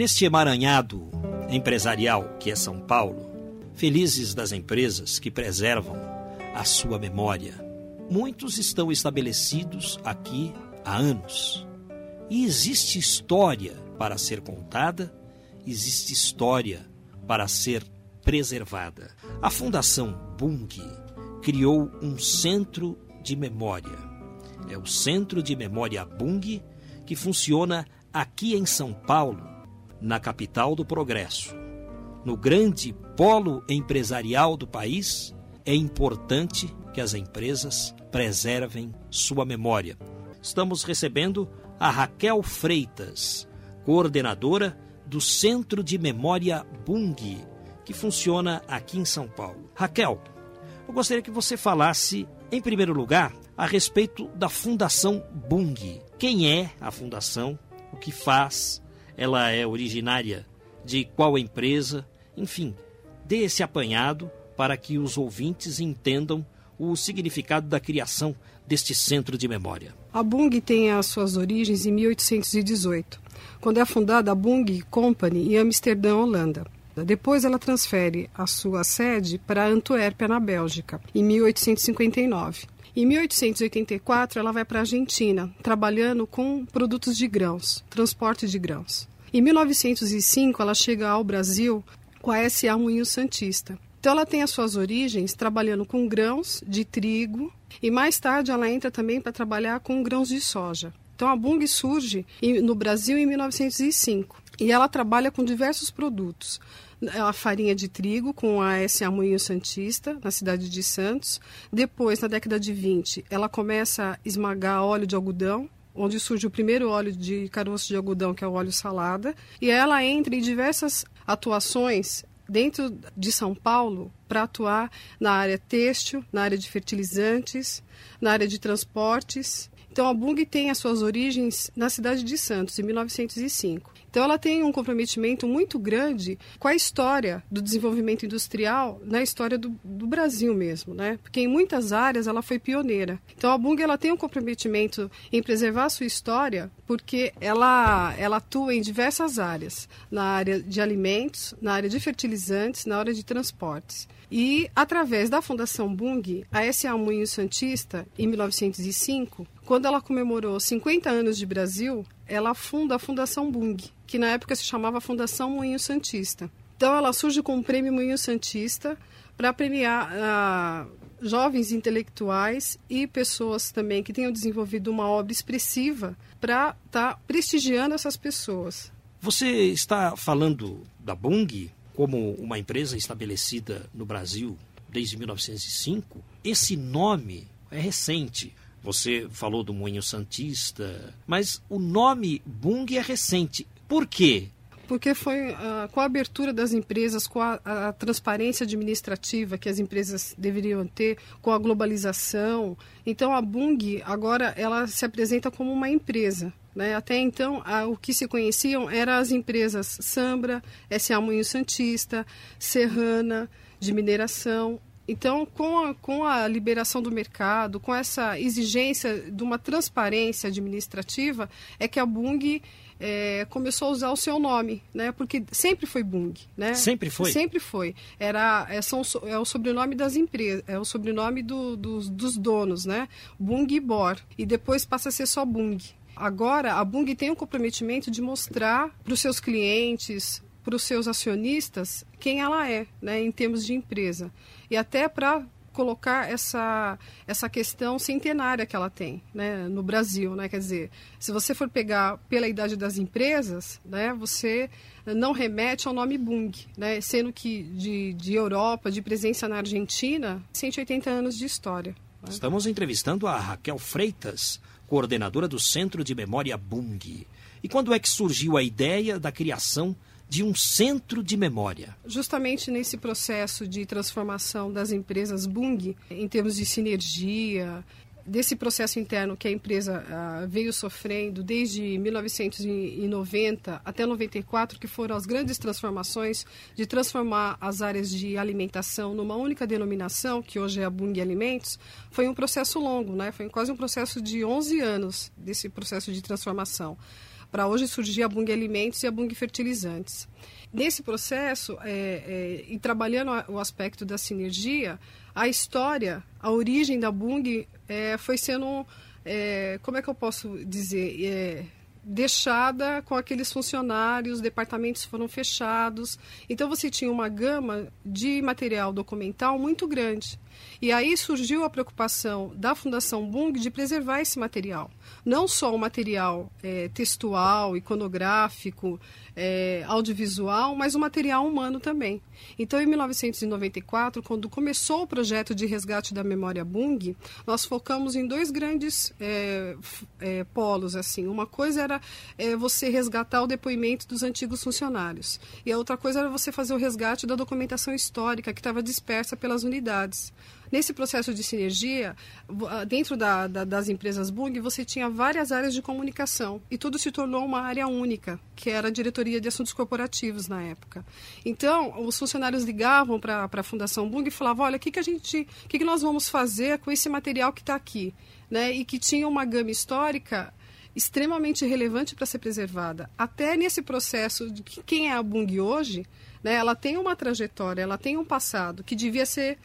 Neste emaranhado empresarial que é São Paulo, felizes das empresas que preservam a sua memória. Muitos estão estabelecidos aqui há anos. E existe história para ser contada, existe história para ser preservada. A Fundação Bung criou um centro de memória. É o Centro de Memória Bung que funciona aqui em São Paulo, na capital do progresso. No grande polo empresarial do país, é importante que as empresas preservem sua memória. Estamos recebendo a Raquel Freitas, coordenadora do Centro de Memória Bung, que funciona aqui em São Paulo. Raquel, eu gostaria que você falasse, em primeiro lugar, a respeito da Fundação Bung. Quem é a fundação? O que faz? Ela é originária de qual empresa? Enfim, dê esse apanhado para que os ouvintes entendam o significado da criação deste centro de memória. A Bung tem as suas origens em 1818, quando é fundada a Bung Company em Amsterdã, Holanda. Depois ela transfere a sua sede para Antuérpia, na Bélgica, em 1859. Em 1884 ela vai para a Argentina, trabalhando com produtos de grãos, transporte de grãos. Em 1905 ela chega ao Brasil com a SA Moinho Santista. Então ela tem as suas origens trabalhando com grãos de trigo e mais tarde ela entra também para trabalhar com grãos de soja. Então a Bung surge no Brasil em 1905 e ela trabalha com diversos produtos. A farinha de trigo com a SA Moinho Santista, na cidade de Santos. Depois, na década de 20, ela começa a esmagar óleo de algodão, onde surge o primeiro óleo de caroço de algodão, que é o óleo salada. E ela entra em diversas atuações dentro de São Paulo para atuar na área têxtil, na área de fertilizantes, na área de transportes. Então a Bung tem as suas origens na cidade de Santos, em 1905. Então ela tem um comprometimento muito grande com a história do desenvolvimento industrial na história do, do, Brasil mesmo, né? Porque em muitas áreas ela foi pioneira. Então a Bung ela tem um comprometimento em preservar a sua história porque ela ela atua em diversas áreas, na área de alimentos, na área de fertilizantes, na área de transportes. E através da Fundação Bung, a SA Moinho Santista, em 1905, quando ela comemorou 50 anos de Brasil, ela funda a Fundação Bung, que na época se chamava Fundação Moinho Santista. Então ela surge com o Prêmio Moinho Santista para premiar ah, jovens intelectuais e pessoas também que tenham desenvolvido uma obra expressiva para estar tá prestigiando essas pessoas. Você está falando da Bung como uma empresa estabelecida no Brasil desde 1905. Esse nome é recente. Você falou do Moinho Santista, mas o nome Bung é recente. Por quê? Porque foi uh, com a abertura das empresas, com a, a, transparência administrativa que as empresas deveriam ter, com a globalização. Então a Bung agora ela se apresenta como uma empresa. Né? Até então, a, o que se conheciam eram as empresas Sambra, SA Moinho Santista, Serrana, de mineração. Então, com a, com a liberação do mercado, com essa exigência de uma transparência administrativa, é que a Bung é, começou a usar o seu nome, né? Porque sempre foi Bung, né? Sempre foi. Sempre foi. Era é, são, é o sobrenome das empresas, é o sobrenome do, dos, dos donos, né? Bung e Bor. E depois passa a ser só Bung. Agora a Bung tem um comprometimento de mostrar para os seus clientes, para os seus acionistas quem ela é, né, em termos de empresa. E até para colocar essa, essa questão centenária que ela tem né, no Brasil. Né? Quer dizer, se você for pegar pela idade das empresas, né, você não remete ao nome Bung, né, sendo que de, de Europa, de presença na Argentina, 180 anos de história. Né? Estamos entrevistando a Raquel Freitas, coordenadora do Centro de Memória Bung. E quando é que surgiu a ideia da criação de um centro de memória. Justamente nesse processo de transformação das empresas Bung, em termos de sinergia, desse processo interno que a empresa uh, veio sofrendo desde 1990 até 94, que foram as grandes transformações de transformar as áreas de alimentação numa única denominação, que hoje é a Bung Alimentos, foi um processo longo, né? foi quase um processo de 11 anos desse processo de transformação para hoje surgir a Bung Alimentos e a Bung Fertilizantes. Nesse processo, é, é, e trabalhando o aspecto da sinergia, a história, a origem da Bung é, foi sendo, é, como é que eu posso dizer, é, deixada com aqueles funcionários, departamentos foram fechados. Então você tinha uma gama de material documental muito grande. E aí surgiu a preocupação da Fundação Bung de preservar esse material. Não só o material é, textual, iconográfico, é, audiovisual, mas o material humano também. Então, em 1994, quando começou o projeto de resgate da memória Bung, nós focamos em dois grandes é, é, polos. assim. Uma coisa era é, você resgatar o depoimento dos antigos funcionários. E a outra coisa era você fazer o resgate da documentação histórica que estava dispersa pelas unidades. Nesse processo de sinergia, ah, dentro da, da, das empresas Bung, você tinha várias áreas de comunicação e tudo se tornou uma área única, que era a diretoria de assuntos corporativos na época. Então, os funcionários ligavam para a Fundação Bung e falavam: olha, o que, que a gente, o que, que nós vamos fazer com esse material que está aqui? Né? E que tinha uma gama histórica extremamente relevante para ser preservada. Até nesse processo de quem é a Bung hoje, né, ela tem uma trajetória, ela tem um passado que devia ser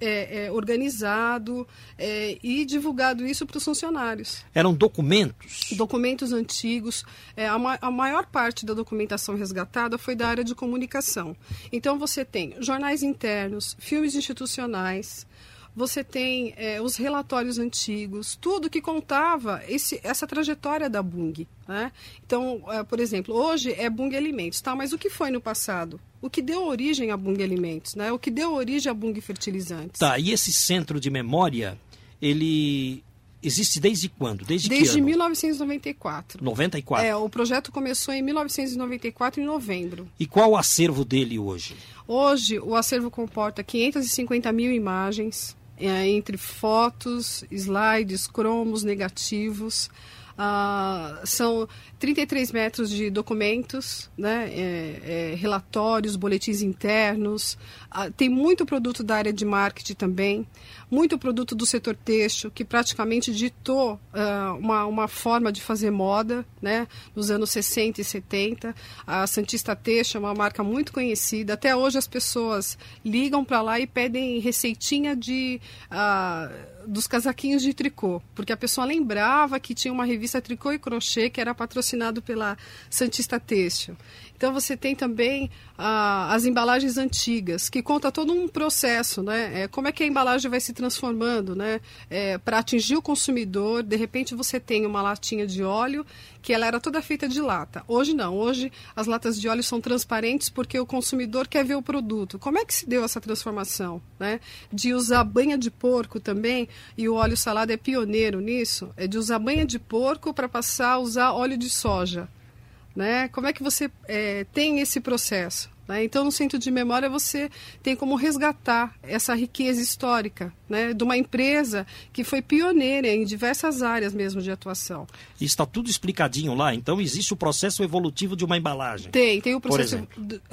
é, é, organizado é, e divulgado isso para os funcionários. Eram documentos? Documentos antigos. É, a, ma a maior parte da documentação resgatada foi da área de comunicação. Então você tem jornais internos, filmes institucionais, você tem é, os relatórios antigos, tudo que contava esse, essa trajetória da Bung. Né? Então, é, por exemplo, hoje é Bung Alimentos, tá? mas o que foi no passado? O que deu origem a Bung Alimentos? Né? O que deu origem a Bung Fertilizantes? Tá, e esse centro de memória, ele existe desde quando? Desde, desde 1994. 94? É, o projeto começou em 1994, em novembro. E qual o acervo dele hoje? Hoje, o acervo comporta 550 mil imagens, é, entre fotos, slides, cromos, negativos. Ah, são 33 metros de documentos, né, é, é, relatórios, boletins internos. Ah, tem muito produto da área de marketing também, muito produto do setor têxtil, que praticamente ditou ah, uma, uma forma de fazer moda né, nos anos 60 e 70. A Santista Têxtil é uma marca muito conhecida. Até hoje as pessoas ligam para lá e pedem receitinha de dos casaquinhos de tricô, porque a pessoa lembrava que tinha uma revista Tricô e Crochê que era patrocinado pela Santista Têxtil. Então você tem também ah, as embalagens antigas, que conta todo um processo, né? É, como é que a embalagem vai se transformando, né? É, Para atingir o consumidor, de repente você tem uma latinha de óleo que ela era toda feita de lata. Hoje não, hoje as latas de óleo são transparentes porque o consumidor quer ver o produto. Como é que se deu essa transformação, né? De usar banha de porco também, e o óleo salado é pioneiro nisso, é de usar banha de porco para passar a usar óleo de soja. Né? Como é que você é, tem esse processo? Né? Então, no centro de memória, você tem como resgatar essa riqueza histórica né? de uma empresa que foi pioneira em diversas áreas mesmo de atuação. E está tudo explicadinho lá? Então, existe o processo evolutivo de uma embalagem? Tem, tem o processo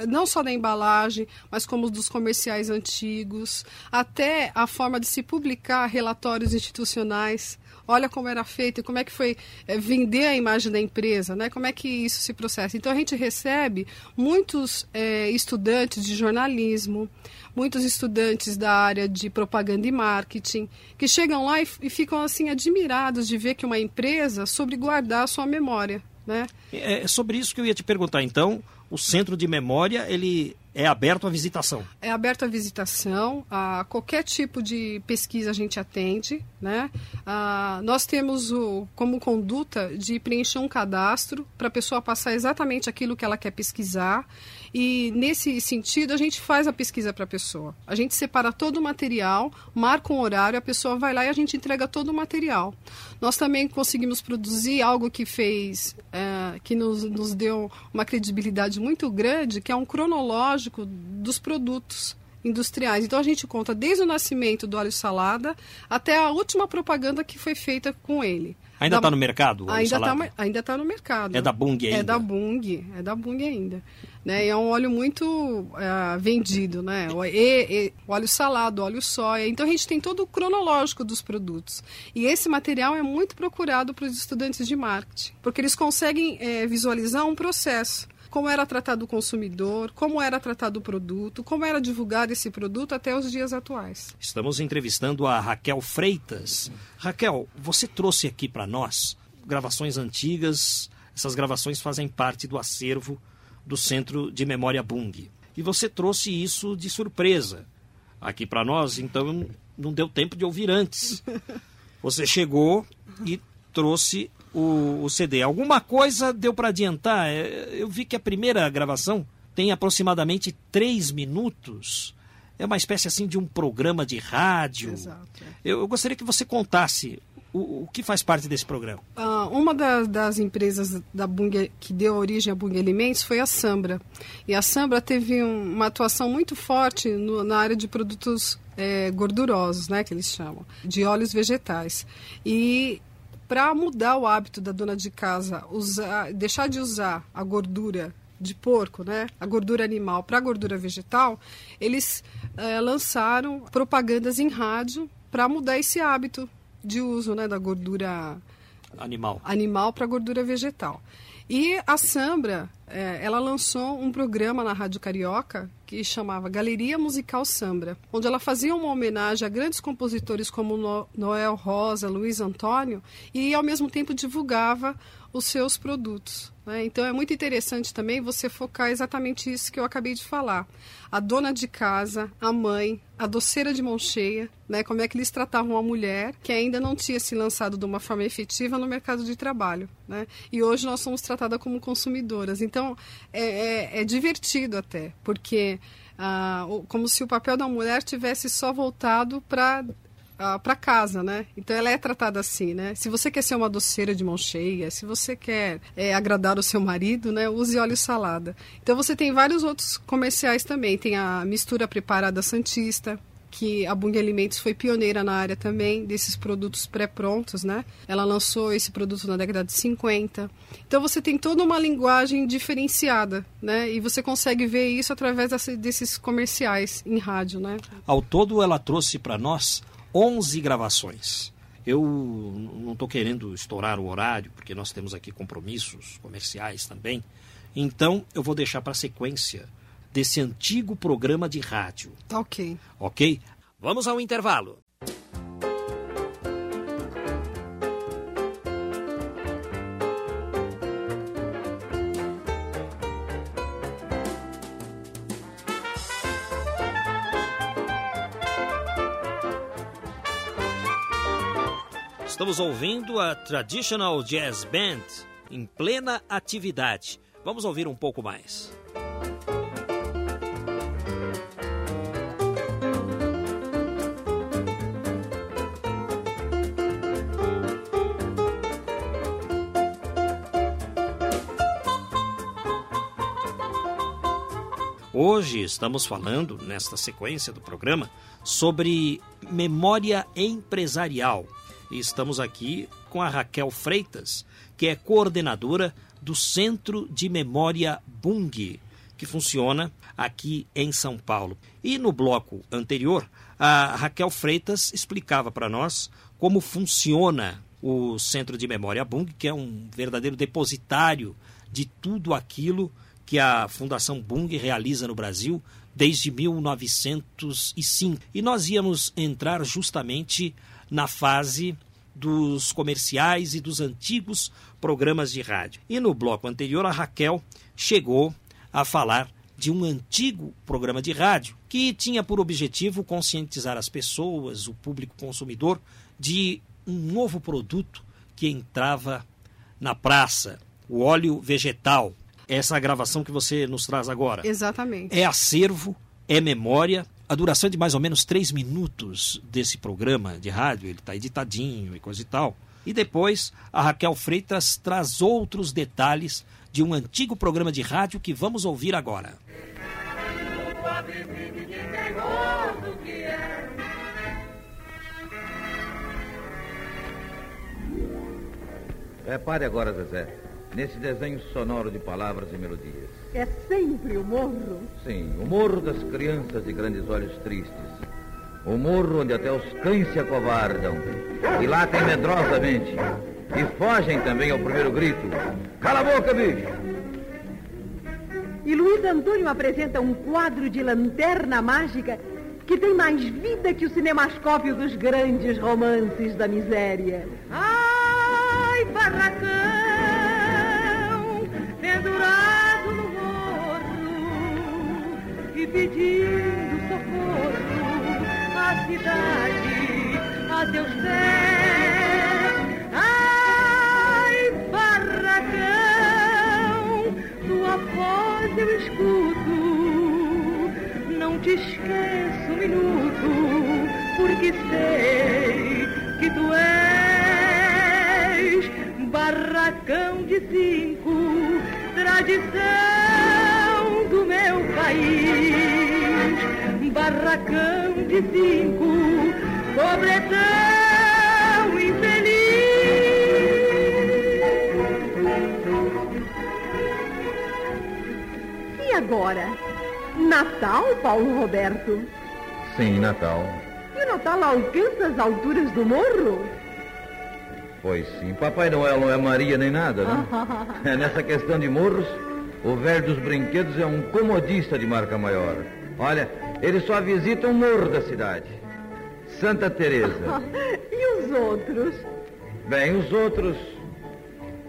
não só da embalagem, mas como dos comerciais antigos, até a forma de se publicar relatórios institucionais olha como era feito e como é que foi é, vender a imagem da empresa, né? Como é que isso se processa. Então a gente recebe muitos é, estudantes de jornalismo, muitos estudantes da área de propaganda e marketing, que chegam lá e, e ficam assim admirados de ver que uma empresa soube guardar a sua memória. Né? É, é sobre isso que eu ia te perguntar. Então, o centro de memória ele é aberto à visitação? É aberto à visitação, a qualquer tipo de pesquisa a gente atende. Né? Ah, nós temos o, como conduta de preencher um cadastro para a pessoa passar exatamente aquilo que ela quer pesquisar. E nesse sentido, a gente faz a pesquisa para a pessoa. A gente separa todo o material, marca um horário, a pessoa vai lá e a gente entrega todo o material. Nós também conseguimos produzir algo que fez, é, que nos, nos deu uma credibilidade muito grande, que é um cronológico dos produtos industriais. Então a gente conta desde o nascimento do óleo salada até a última propaganda que foi feita com ele. Ainda está no mercado? Ainda está ainda tá no mercado. É da Bung ainda? É da Bung, é da Bung ainda. Né? E é um óleo muito uh, vendido, né? E, e, óleo salado, óleo soia. Então a gente tem todo o cronológico dos produtos. E esse material é muito procurado para os estudantes de marketing, porque eles conseguem é, visualizar um processo como era tratado o consumidor, como era tratado o produto, como era divulgado esse produto até os dias atuais. Estamos entrevistando a Raquel Freitas. Raquel, você trouxe aqui para nós gravações antigas, essas gravações fazem parte do acervo do Centro de Memória Bung. E você trouxe isso de surpresa aqui para nós, então não deu tempo de ouvir antes. Você chegou e trouxe o, o CD. Alguma coisa deu para adiantar? É, eu vi que a primeira gravação tem aproximadamente três minutos. É uma espécie assim de um programa de rádio. Exato. É. Eu, eu gostaria que você contasse o, o, que faz parte desse programa? Uh, uma das, das, empresas da que deu origem à Bung Alimentos foi a Sambra. E a Sambra teve um, uma atuação muito forte no, na área de produtos é, gordurosos, né, que eles chamam, de óleos vegetais. E para mudar o hábito da dona de casa, usar, deixar de usar a gordura de porco, né, a gordura animal para a gordura vegetal, eles é, lançaram propagandas em rádio para mudar esse hábito de uso né, da gordura animal, animal para gordura vegetal. E a Sambra, é, ela lançou um programa na Rádio Carioca que chamava Galeria Musical Sambra, onde ela fazia uma homenagem a grandes compositores como Noel Rosa, Luiz Antônio, e ao mesmo tempo divulgava os seus produtos. Né? Então é muito interessante também você focar exatamente isso que eu acabei de falar. A dona de casa, a mãe, a doceira de mão cheia, né? como é que eles tratavam a mulher que ainda não tinha se lançado de uma forma efetiva no mercado de trabalho. Né? E hoje nós somos tratadas como consumidoras. Então é, é, é divertido até, porque ah, como se o papel da mulher tivesse só voltado para para casa, né? Então ela é tratada assim, né? Se você quer ser uma doceira de mão cheia, se você quer é, agradar o seu marido, né? Use óleo salada. Então você tem vários outros comerciais também. Tem a mistura preparada santista, que a Bung Alimentos foi pioneira na área também desses produtos pré-prontos, né? Ela lançou esse produto na década de 50. Então você tem toda uma linguagem diferenciada, né? E você consegue ver isso através desses comerciais em rádio, né? Ao todo ela trouxe para nós 11 gravações. Eu não estou querendo estourar o horário, porque nós temos aqui compromissos comerciais também. Então, eu vou deixar para a sequência desse antigo programa de rádio. Tá ok. Ok? Vamos ao intervalo. Estamos ouvindo a Traditional Jazz Band em plena atividade. Vamos ouvir um pouco mais. Hoje estamos falando, nesta sequência do programa, sobre memória empresarial e estamos aqui com a Raquel Freitas, que é coordenadora do Centro de Memória Bung, que funciona aqui em São Paulo. E no bloco anterior, a Raquel Freitas explicava para nós como funciona o Centro de Memória Bung, que é um verdadeiro depositário de tudo aquilo que a Fundação Bung realiza no Brasil desde 1905. E nós íamos entrar justamente na fase dos comerciais e dos antigos programas de rádio. E no bloco anterior, a Raquel chegou a falar de um antigo programa de rádio que tinha por objetivo conscientizar as pessoas, o público consumidor, de um novo produto que entrava na praça, o óleo vegetal. Essa gravação que você nos traz agora. Exatamente. É acervo, é memória a duração é de mais ou menos três minutos desse programa de rádio, ele está editadinho e coisa e tal. E depois a Raquel Freitas traz outros detalhes de um antigo programa de rádio que vamos ouvir agora. Repare agora, Zezé nesse desenho sonoro de palavras e melodias. É sempre o morro? Sim, o morro das crianças de grandes olhos tristes. O morro onde até os cães se acovardam e latem medrosamente. E fogem também ao primeiro grito. Cala a boca, bicho! E Luiz Antônio apresenta um quadro de lanterna mágica que tem mais vida que o cinemascópio dos grandes romances da miséria. Ai, barracão, pedindo socorro. À cidade, a teus pés. Ai, barracão, tua voz eu escuto, não te esqueço um minuto, porque sei que tu és barracão de cinco, tradição meu país. Barracão de cinco, pobretão infeliz. E agora? Natal, Paulo Roberto? Sim, Natal. E o Natal alcança as alturas do morro? Pois sim, Papai Noel não é Maria nem nada, né? É, nessa questão de morros, o velho dos brinquedos é um comodista de marca maior. Olha, ele só visita um morro da cidade. Santa Teresa. e os outros? Bem, os outros.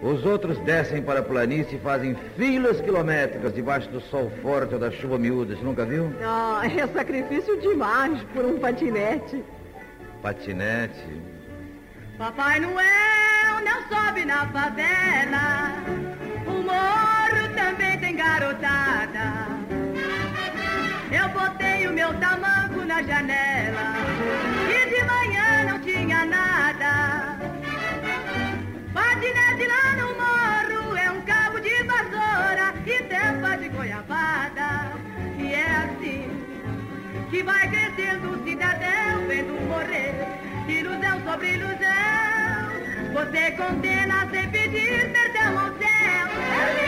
Os outros descem para a planície e fazem filas quilométricas debaixo do sol forte ou da chuva miúda. Você nunca viu? Ah, é sacrifício demais por um patinete. Patinete. Papai Noel não sobe na favela, o morro também tem garotada. Eu botei o meu tamanco na janela e de manhã não tinha nada. Patinete lá no morro é um cabo de vassoura e tampa de goiabada. E é assim que vai crescendo o cidadão vendo morrer. Ilusão sobre ilusão. Você condena sem pedir perdão ao céu.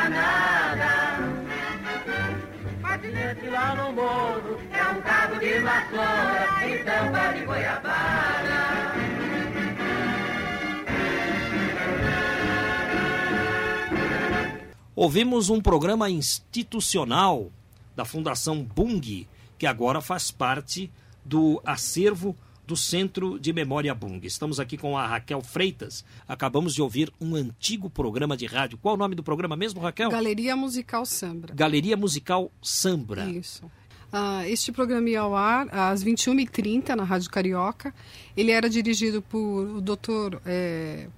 Não tinha nada. Patinete lá no morro é um cabo de vassoura e tampa de goiabada. Ouvimos um programa institucional da Fundação Bung, que agora faz parte do acervo do Centro de Memória Bung. Estamos aqui com a Raquel Freitas. Acabamos de ouvir um antigo programa de rádio. Qual o nome do programa mesmo, Raquel? Galeria Musical Sambra. Galeria Musical Sambra. Isso. Uh, este programa ia ao ar às 21h30 na Rádio Carioca. Ele era dirigido por o doutor é,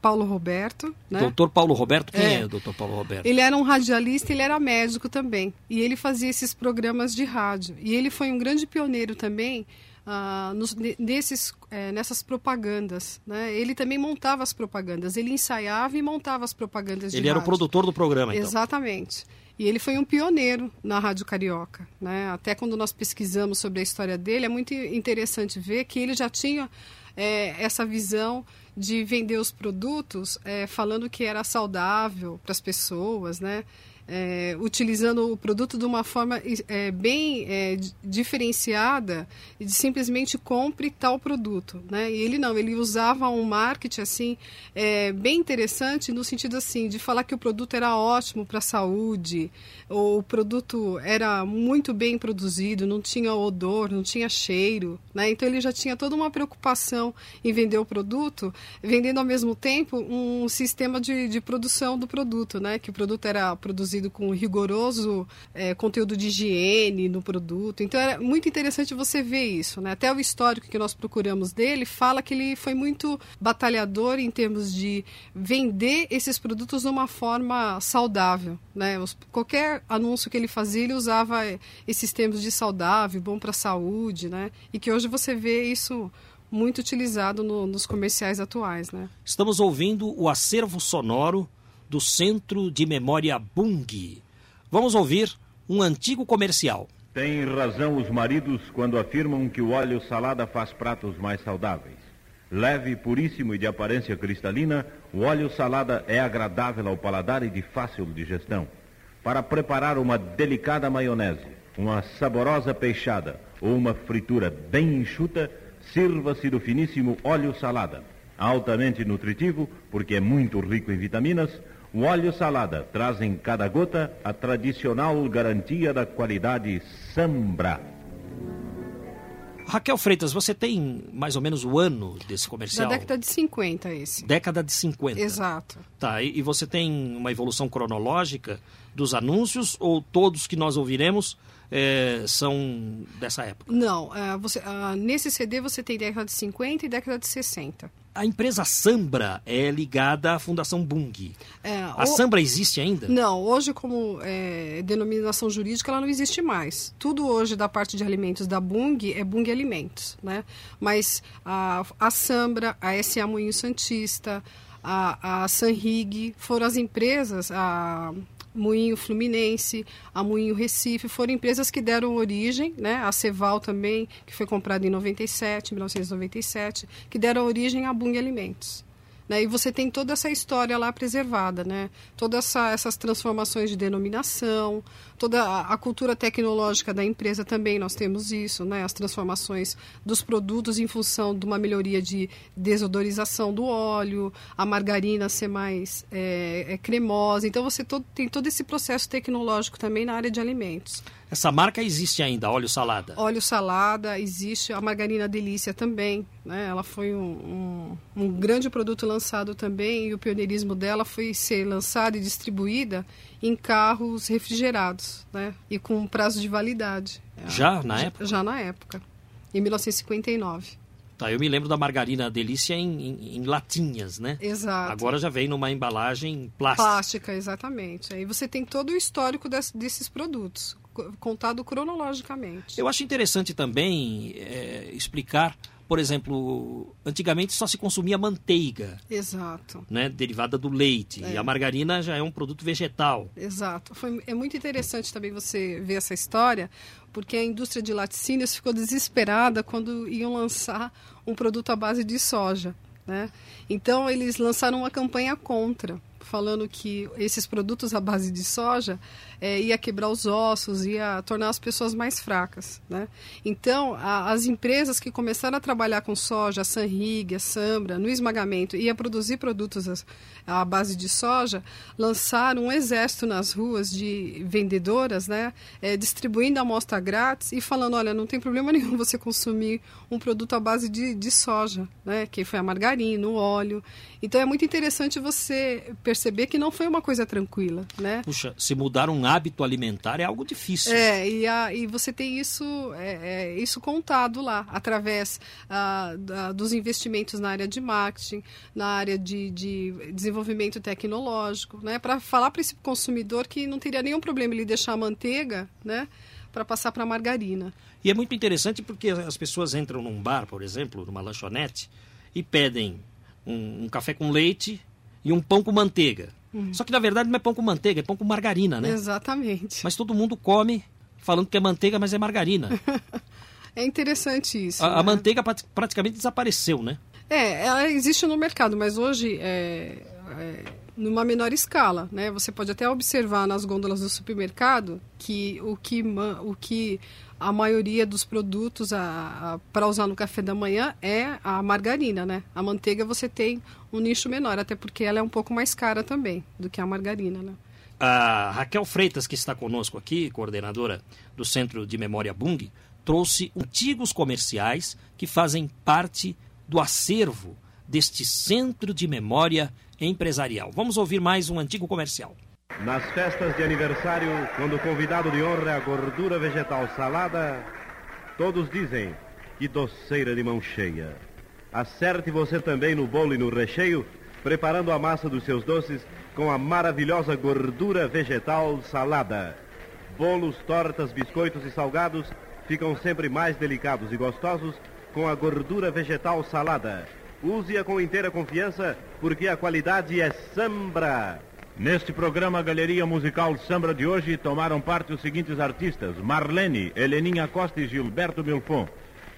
Paulo Roberto. Né? Doutor Paulo Roberto? Quem é, é o doutor Paulo Roberto? Ele era um radialista ele era médico também. E ele fazia esses programas de rádio. E ele foi um grande pioneiro também Uh, nos, nesses, é, nessas propagandas. Né? Ele também montava as propagandas, ele ensaiava e montava as propagandas Ele era rádio. o produtor do programa, então. Exatamente. E ele foi um pioneiro na Rádio Carioca. Né? Até quando nós pesquisamos sobre a história dele, é muito interessante ver que ele já tinha é, essa visão de vender os produtos é, falando que era saudável para as pessoas, né? É, utilizando o produto de uma forma é, bem é, diferenciada e de simplesmente compre tal produto, né? E ele não, ele usava um marketing assim é, bem interessante no sentido assim de falar que o produto era ótimo para a saúde, ou o produto era muito bem produzido, não tinha odor, não tinha cheiro, né? Então ele já tinha toda uma preocupação em vender o produto, vendendo ao mesmo tempo um sistema de, de produção do produto, né? Que o produto era produzido com rigoroso é, conteúdo de higiene no produto. Então é muito interessante você ver isso, né? Até o histórico que nós procuramos dele fala que ele foi muito batalhador em termos de vender esses produtos de uma forma saudável, né? Os, qualquer anúncio que ele fazia, ele usava esses termos de saudável, bom para a saúde, né? E que hoje você vê isso muito utilizado no, nos comerciais atuais. Né? Estamos ouvindo o acervo sonoro do Centro de Memória Bung. Vamos ouvir um antigo comercial. Tem razão os maridos quando afirmam que o óleo salada faz pratos mais saudáveis. Leve, puríssimo e de aparência cristalina, o óleo salada é agradável ao paladar e de fácil digestão. Para preparar uma delicada maionese, uma saborosa peixada ou uma fritura bem enxuta, sirva-se do finíssimo óleo salada. Altamente nutritivo, porque é muito rico em vitaminas, o óleo salada traz em cada gota a tradicional garantia da qualidade Sambra. Raquel Freitas, você tem mais ou menos o ano desse comercial? Da década de 50, esse. Década de 50. Exato. Tá, e, e você tem uma evolução cronológica dos anúncios ou todos que nós ouviremos é, são dessa época? Não, é, você, ah, nesse CD você tem década de 50 e década de 60. A empresa Sambra é ligada à Fundação Bung. É, a o- Sambra existe ainda? Não, hoje como é, denominação jurídica ela não existe mais. Tudo hoje da parte de alimentos da Bung é Bung Alimentos, né? Mas a, a Sambra, a SA Moinho Santista, a, a Sanrig foram as empresas, a Moinho Fluminense, a Moinho Recife, foram empresas que deram origem, né? A Ceval também, que foi comprada em 97, 1997, que deram origem à Bung Alimentos. Né? E você tem toda essa história lá preservada, né? Todas essa, essas transformações de denominação, toda a, cultura tecnológica da empresa também nós temos isso, né? As transformações dos produtos em função de uma melhoria de desodorização do óleo, a margarina ser mais é, é, cremosa. Então você todo, tem todo esse processo tecnológico também na área de alimentos. Essa marca existe ainda, óleo salada. Óleo salada, existe a margarina delícia também. Né? Ela foi um, um, um grande produto lançado também e o pioneirismo dela foi ser lançada e distribuída em carros refrigerados né? e com prazo de validade. Já na já, época? Já na época, em 1959. Tá, eu me lembro da margarina delícia em, em- em latinhas, né? Exato. Agora já vem numa embalagem plástica. Plástica, exatamente. Aí você tem todo o histórico des- desses produtos, co- contado cronologicamente. Eu acho interessante também é, explicar, por exemplo, antigamente só se consumia manteiga, Exato. né, derivada do leite, É. e a margarina já é um produto vegetal. Exato. Foi, é muito interessante também você ver essa história, porque a indústria de laticínios ficou desesperada quando iam lançar um produto à base de soja. Né? Então, eles lançaram uma campanha contra, falando que esses produtos à base de soja eh, ia quebrar os ossos, ia tornar as pessoas mais fracas. Né? Então, a- as empresas que começaram a trabalhar com soja, a Sanrig, a Sambra, no esmagamento, e a produzir produtos à- base de soja, lançaram um exército nas ruas de vendedoras, né, eh, distribuindo amostra grátis e falando, olha, não tem problema nenhum você consumir um produto à base de, de soja, né, que foi a margarina, o óleo. Então é muito interessante você perceber que não foi uma coisa tranquila, né? Puxa, se mudar um hábito alimentar é algo difícil. É, e, a- e você tem isso, é, é, isso contado lá, através ah, da- dos investimentos na área de marketing, na área de, de desenvolvimento tecnológico, né? Para falar para esse consumidor que não teria nenhum problema ele deixar a manteiga, né? Para passar para a margarina. E é muito interessante porque as pessoas entram num bar, por exemplo, numa lanchonete, e pedem um, um café com leite e um pão com manteiga. Só que na verdade não é pão com manteiga, é pão com margarina, né? Exatamente. Mas todo mundo come falando que é manteiga, mas é margarina. É interessante isso. A, a né? manteiga pat- praticamente desapareceu, né? É, ela existe no mercado, mas hoje é, é numa menor escala, né? Você pode até observar nas gôndolas do supermercado que o que, o que a maioria dos produtos para usar no café da manhã é a margarina, né? A manteiga você tem um nicho menor, até porque ela é um pouco mais cara também do que a margarina, né? A Raquel Freitas, que está conosco aqui, coordenadora do Centro de Memória Bung, trouxe antigos comerciais que fazem parte do acervo deste Centro de Memória Empresarial. Vamos ouvir mais um antigo comercial. Nas festas de aniversário, quando o convidado de honra é a gordura vegetal salada, todos dizem que doceira de mão cheia. Acerte você também no bolo e no recheio, preparando a massa dos seus doces com a maravilhosa gordura vegetal salada. Bolos, tortas, biscoitos e salgados ficam sempre mais delicados e gostosos com a gordura vegetal salada. Use-a com inteira confiança, porque a qualidade é Sambra. Neste programa Galeria Musical Sambra de hoje tomaram parte os seguintes artistas: Marlene, Heleninha Costa e Gilberto Milfon.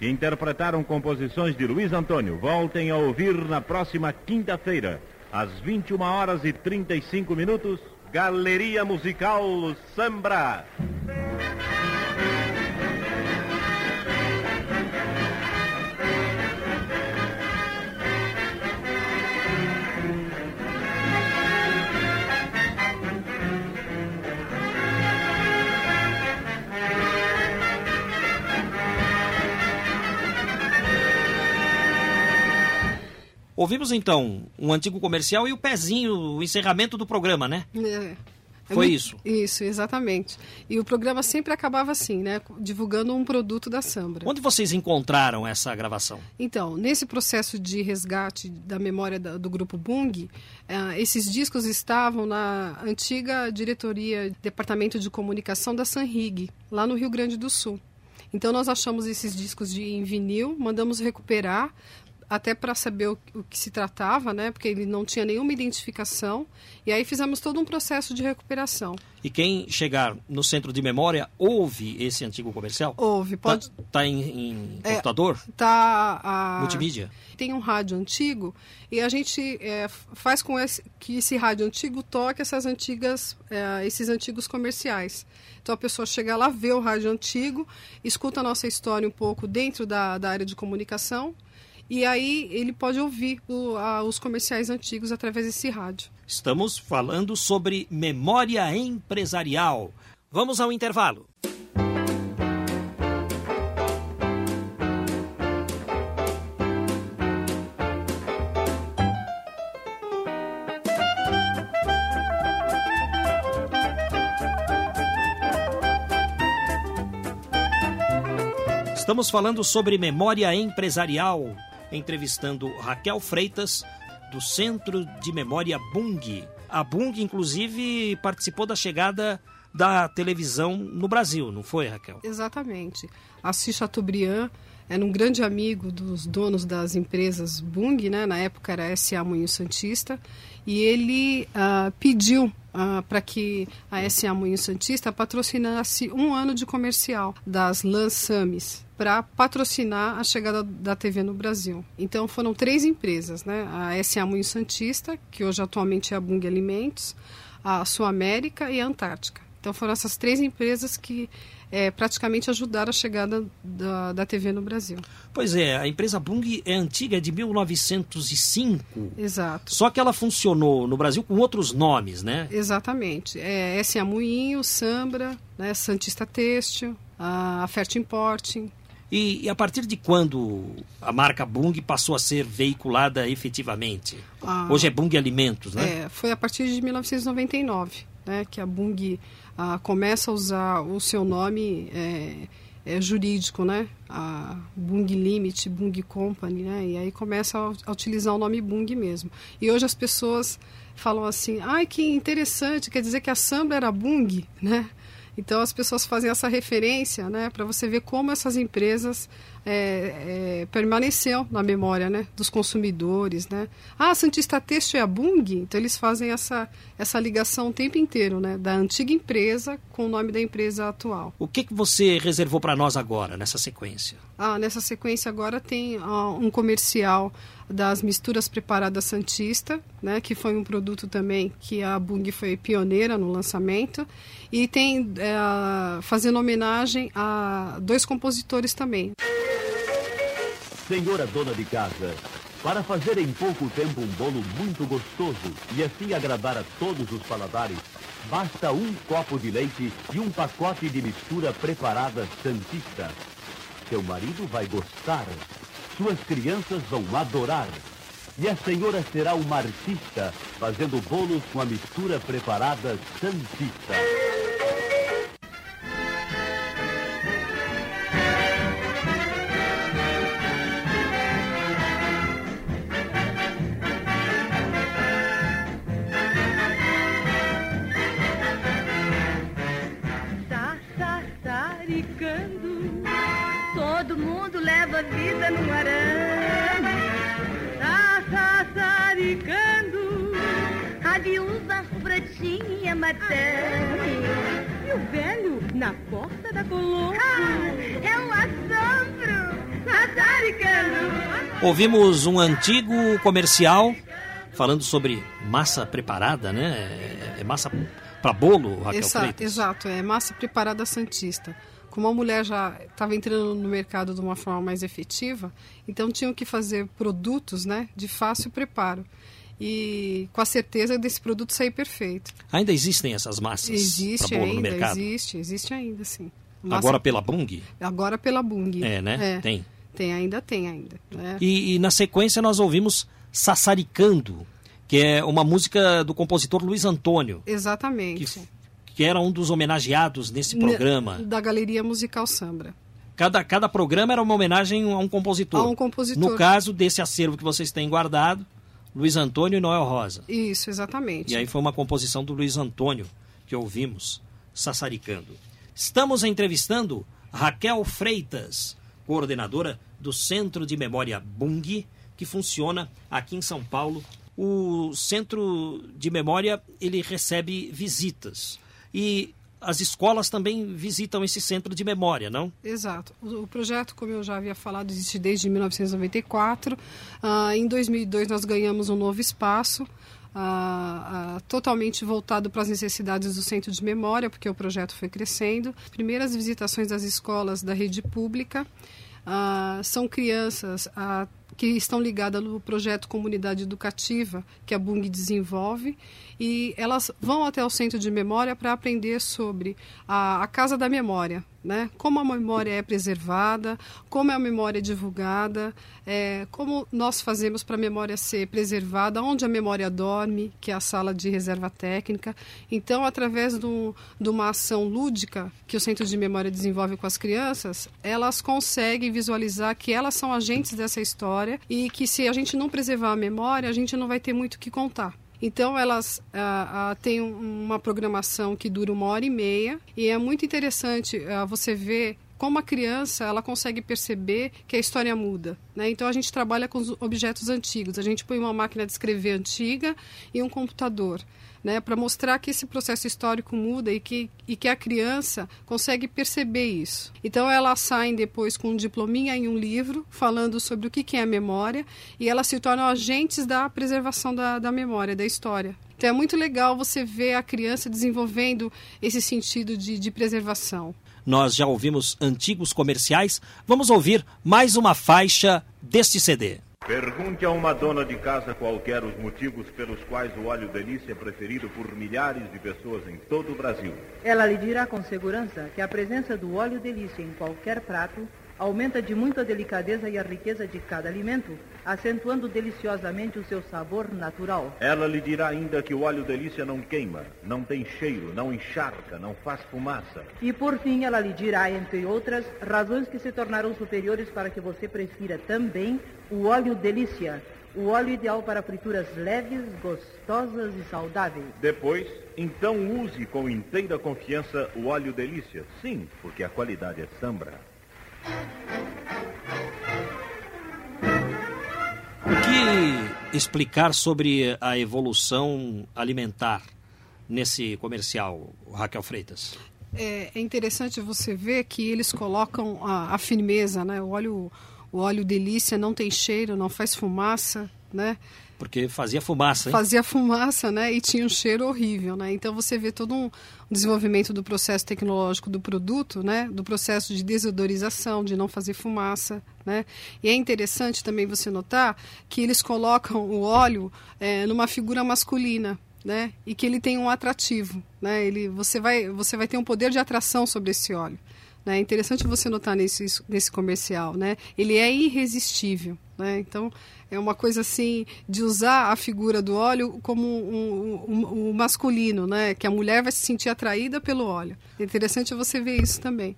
Interpretaram composições de Luiz Antônio. Voltem a ouvir na próxima quinta-feira, às 21 horas e 35 minutos. Galeria Musical Sambra. Ouvimos então um antigo comercial e o pezinho, o encerramento do programa, né? É. É Foi isso. Isso, exatamente. E o programa sempre acabava assim, né? Divulgando um produto da Sambra. Onde vocês encontraram essa gravação? Então, nesse processo de resgate da memória da- do grupo Bung, eh, esses discos estavam na antiga diretoria, departamento de comunicação da Sanrig, lá no Rio Grande do Sul. Então, nós achamos esses discos de, em vinil, mandamos recuperar, até para saber o, o que se tratava, né? Porque ele não tinha nenhuma identificação. E aí fizemos todo um processo de recuperação. E quem chegar no centro de memória ouve esse antigo comercial? Houve, pode. Tá, tá em, em É. computador? tá a Multimídia? tem um rádio antigo e a gente é, faz com esse- que esse rádio antigo toque essas antigas é, esses antigos comerciais então a pessoa chega lá vê o rádio antigo escuta a nossa história um pouco dentro da, da área de comunicação e aí ele pode ouvir o- a- os comerciais antigos através desse rádio Estamos falando sobre memória empresarial. Vamos ao intervalo. Estamos falando sobre memória empresarial, entrevistando Raquel Freitas, do Centro de Memória Bung. A Bung, inclusive, participou da chegada da televisão no Brasil, não foi, Raquel? Exatamente. Assis Chateaubriand era um grande amigo dos donos das empresas Bung, né? na época era SA Moinho Santista, e ele ah, pediu para que a SA Moinho Santista patrocinasse um ano de comercial das Lansames para patrocinar a chegada da TV no Brasil. Então foram três empresas, né? a SA Moinho Santista, que hoje atualmente é a Bung Alimentos, a Sul América e a Antártica. Então foram essas três empresas que eh, praticamente ajudaram a chegada da, da TV no Brasil. Pois é, a empresa Bung é antiga, é de 1905. Exato. Só que ela funcionou no Brasil com outros nomes, né? Exatamente. É, S.A. Moinho, Sambra, né, Santista Têxtil, a Fert Importing. E, e a partir de quando a marca Bung passou a ser veiculada efetivamente? Ah. Hoje é Bung Alimentos, né? É, foi a partir de 1999 né, que a Bung ah, começa a usar o seu nome é, é, jurídico, né? A Bung Limit, Bung Company, né? E aí começa a, a utilizar o nome Bung mesmo. E hoje as pessoas falam assim, ai que interessante, quer dizer que a Sambra era Bung, né? Então as pessoas fazem essa referência, né, para você ver como essas empresas é, é, permaneceu na memória, né, dos consumidores, né. Ah, a Santista Têxtil é a Bung, então eles fazem essa essa ligação o tempo inteiro, né, da antiga empresa com o nome da empresa atual. O que, que você reservou para nós agora, nessa sequência? Ah, nessa sequência agora tem ah, um comercial das misturas preparadas Santista, né, que foi um produto também que a Bung foi pioneira no lançamento, e tem é, fazendo homenagem a dois compositores também. Senhora dona de casa, para fazer em pouco tempo um bolo muito gostoso e assim agradar a todos os paladares, basta um copo de leite e um pacote de mistura preparada Santista. Seu marido vai gostar, suas crianças vão adorar. E a senhora será uma artista fazendo bolos com a mistura preparada Santista. Vida num arame, tá sassaricando a viúva fratinha materna. E o velho na porta da colônia. Ah, é um assombro, sassaricando. Ouvimos um antigo comercial falando sobre massa preparada, né? É, é massa para bolo, Raquel Essa, Freitas? Exato, é massa preparada santista. Como a mulher já estava entrando no mercado de uma forma mais efetiva, então tinham que fazer produtos né, de fácil preparo. E com a certeza desse produto sair perfeito. Ainda existem essas massas Existe bolo no ainda, mercado? existe, existe ainda, sim. Massa- Agora pela Bung? Agora pela Bung. É, né? Tem. Tem, ainda tem ainda. né? E, e na sequência nós ouvimos Sassaricando, que é uma música do compositor Luiz Antônio, Exatamente. que, que era um dos homenageados nesse programa. Da Galeria Musical Sambra. Cada, cada programa era uma homenagem a um compositor. A um compositor. No caso desse acervo que vocês têm guardado, Luiz Antônio e Noel Rosa. Isso, exatamente. E aí foi uma composição do Luiz Antônio que ouvimos, Sassaricando. Estamos entrevistando Raquel Freitas, coordenadora do Centro de Memória Bung, que funciona aqui em São Paulo. O Centro de Memória, ele recebe visitas. E as escolas também visitam esse centro de memória, não? Exato. O, projeto, como eu já havia falado, existe desde 1994. Ah, em 2002, nós ganhamos um novo espaço. ah, ah, totalmente voltado para as necessidades do centro de memória, porque o projeto foi crescendo. Primeiras visitações das escolas da rede pública são crianças que estão ligadas no projeto Comunidade Educativa, que a Bung desenvolve, e elas vão até o centro de memória para aprender sobre a, a Casa da Memória, né? como a memória é preservada, como a memória é divulgada, é, como nós fazemos para a memória ser preservada, onde a memória dorme, que é a sala de reserva técnica. Então, através do, de uma ação lúdica que o Centro de Memória desenvolve com as crianças, elas conseguem visualizar que elas são agentes dessa história e que se a gente não preservar a memória, a gente não vai ter muito o que contar. Então, elas ah, ah, têm um- uma programação que dura uma hora e meia e é muito interessante ah, você ver como a criança ela consegue perceber que a história muda. Né? Então, a gente trabalha com os objetos antigos. A gente põe uma máquina de escrever antiga e um computador. Né, para mostrar que esse processo histórico muda e que, e que a criança consegue perceber isso. Então, elas saem depois com um diplominha em um livro falando sobre o que, que é a memória e elas se tornam agentes da preservação da, da memória, da história. Então, é muito legal você ver a criança desenvolvendo esse sentido de, de preservação. Nós já ouvimos antigos comerciais. Vamos ouvir mais uma faixa deste CD. Pergunte a uma dona de casa qualquer os motivos pelos quais o óleo delícia é preferido por milhares de pessoas em todo o Brasil. Ela lhe dirá com segurança que a presença do óleo delícia em qualquer prato aumenta de muito a delicadeza e a riqueza de cada alimento, acentuando deliciosamente o seu sabor natural. Ela lhe dirá ainda que o óleo delícia não queima, não tem cheiro, não encharca, não faz fumaça. E por fim, ela lhe dirá, entre outras, razões que se tornarão superiores para que você prefira também o óleo delícia, o óleo ideal para frituras leves, gostosas e saudáveis. Depois, então use com inteira confiança o óleo delícia. Sim, porque a qualidade é sambra. O que explicar sobre a evolução alimentar nesse comercial, Raquel Freitas? É, é interessante você ver que eles colocam a, a firmeza, né? O óleo, o óleo delícia não tem cheiro, não faz fumaça, né? Porque fazia fumaça, hein? Fazia fumaça, né? E tinha um cheiro horrível, né? Então você vê todo um desenvolvimento do processo tecnológico do produto, né? Do processo de desodorização, de não fazer fumaça, né? E é interessante também você notar que eles colocam o óleo é, numa figura masculina, né? E que ele tem um atrativo, né? Ele, você vai, você vai ter um poder de atração sobre esse óleo. É interessante você notar nesse, nesse comercial, né? Ele é irresistível, né? Então é uma coisa assim de usar a figura do óleo como um, um, um masculino, né? Que a mulher vai se sentir atraída pelo óleo. É interessante você ver isso também.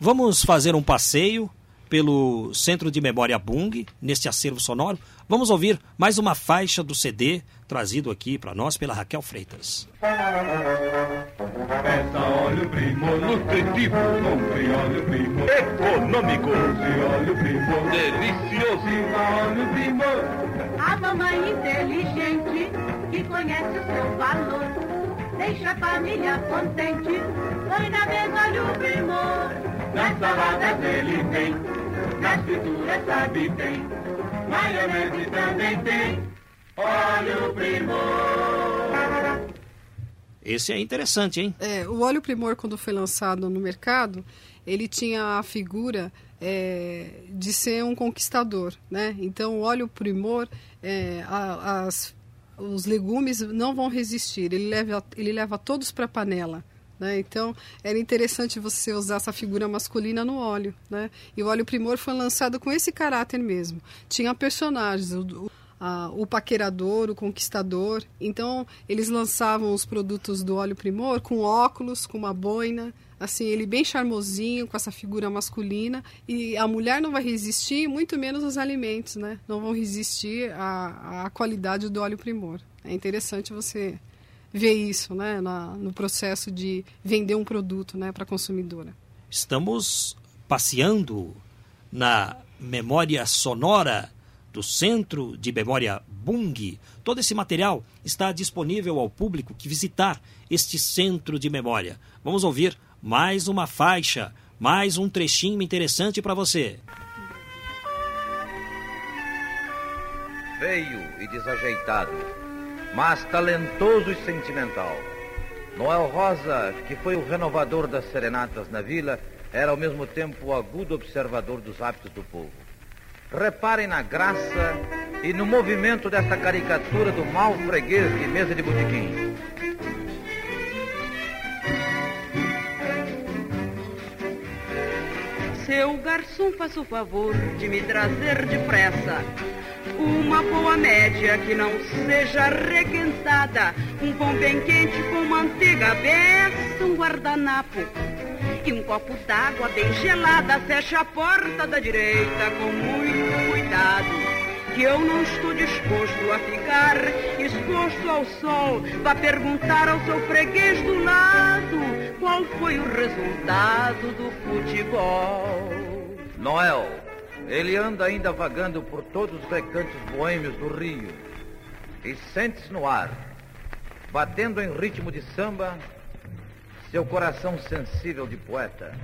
Vamos fazer um passeio pelo Centro de Memória Bung, neste acervo sonoro. Vamos ouvir mais uma faixa do CD, trazido aqui para nós pela Raquel Freitas. Peça óleo primor, nutritivo, compre óleo primor, econômico, óleo primor, delicioso, óleo primor. A mamãe inteligente que conhece o seu valor. Deixa a família contente, põe na mesa óleo primor. Nas saladas ele tem, nas frituras sabe tem, maionese também tem, óleo primor. Esse é interessante, hein? É, o óleo Primor, quando foi lançado no mercado, ele tinha a figura é, de ser um conquistador, né? Então, o óleo Primor, é, a, as, os legumes não vão resistir. Ele leva, ele leva todos para a panela. Né? Então, era interessante você usar essa figura masculina no óleo. Né? E o óleo Primor foi lançado com esse caráter mesmo. Tinha personagens, o, a, o paquerador, o conquistador. Então, eles lançavam os produtos do óleo Primor com óculos, com uma boina, assim, ele bem charmosinho, com essa figura masculina. E a mulher não vai resistir, muito menos os alimentos, né? Não vão resistir à, à qualidade do óleo Primor. É interessante você ver isso, né? Na, no processo de vender um produto, né? Para a consumidora. Estamos passeando na memória sonora do Centro de Memória Bung. Todo esse material está disponível ao público que visitar este centro de memória. Vamos ouvir mais uma faixa, mais um trechinho interessante para você. Feio e desajeitado, mas talentoso e sentimental. Noel Rosa, que foi o renovador das serenatas na vila, era ao mesmo tempo o agudo observador dos hábitos do povo. Reparem na graça e no movimento dessa caricatura do mau freguês de mesa de botequim. Seu garçom, faça o favor de me trazer depressa uma boa média que não seja requentada, um pão bem quente com manteiga beça, um guardanapo e um copo d'água bem gelada. Fecha a porta da direita com muito cuidado. Que eu não estou disposto a ficar exposto ao sol. Vá perguntar ao seu freguês do lado qual foi o resultado do futebol. Noel, ele anda ainda vagando por todos os recantos boêmios do Rio e sente-se no ar, batendo em ritmo de samba seu coração sensível de poeta,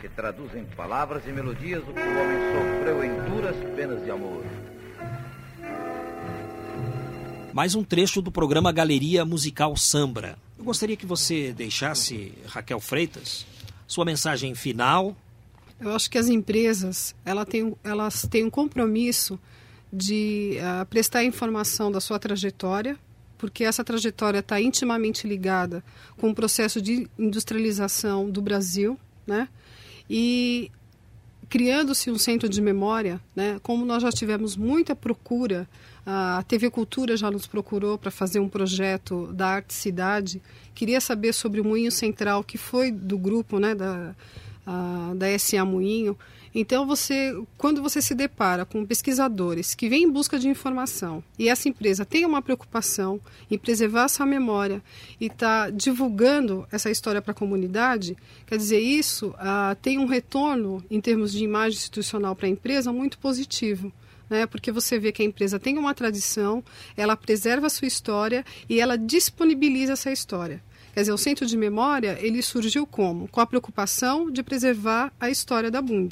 que traduz em palavras e melodias o que o homem sofreu em duras penas de amor. Mais um trecho do programa Galeria Musical Sambra. Eu gostaria que você deixasse, Raquel Freitas, sua mensagem final. Eu acho que as empresas ela tem, elas têm um compromisso de uh, prestar informação da sua trajetória, porque essa trajetória está intimamente ligada com o processo de industrialização do Brasil, né? E criando-se um centro de memória, né? Como nós já tivemos muita procura, a TV Cultura já nos procurou para fazer um projeto da Arte Cidade. Queria saber sobre o Moinho Central, que foi do grupo, né? Da, a, da SA Moinho. Então, você, quando você se depara com pesquisadores que vêm em busca de informação e essa empresa tem uma preocupação em preservar essa memória e está divulgando essa história para a comunidade, quer dizer, isso ah, tem um retorno em termos de imagem institucional para a empresa muito positivo. Né, porque você vê que a empresa tem uma tradição, ela preserva a sua história e ela disponibiliza essa história. Quer dizer, o centro de memória ele surgiu como? Com a preocupação de preservar a história da Bung.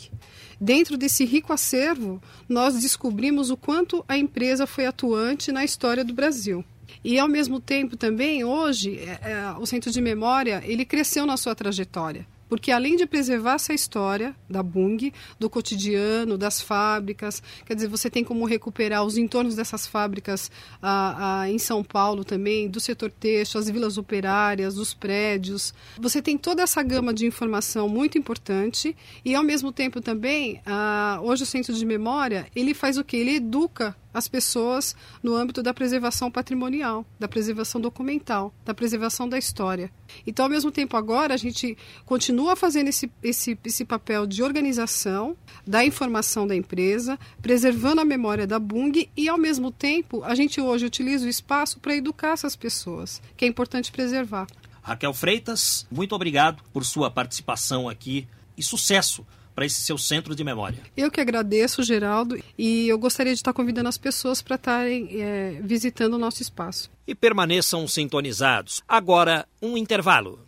Dentro desse rico acervo, nós descobrimos o quanto a empresa foi atuante na história do Brasil. E ao mesmo tempo também hoje é, é, o centro de memória ele cresceu na sua trajetória porque além de preservar essa história da Bung, do cotidiano, das fábricas, quer dizer, você tem como recuperar os entornos dessas fábricas em São Paulo também, do setor têxtil, as vilas operárias, os prédios. Você tem toda essa gama de informação muito importante e, ao mesmo tempo também, hoje o Centro de Memória, ele faz o que? Ele educa as pessoas no âmbito da preservação patrimonial, da preservação documental, da preservação da história. Então, ao mesmo tempo, agora a gente continua fazendo esse, esse, esse papel de organização da informação da empresa, preservando a memória da Bung e, ao mesmo tempo, a gente hoje utiliza o espaço para educar essas pessoas, que é importante preservar. Raquel Freitas, muito obrigado por sua participação aqui e sucesso para esse seu centro de memória. Eu que agradeço, Geraldo, e eu gostaria de estar convidando as pessoas para estarem é, visitando o nosso espaço. E permaneçam sintonizados. Agora, um intervalo.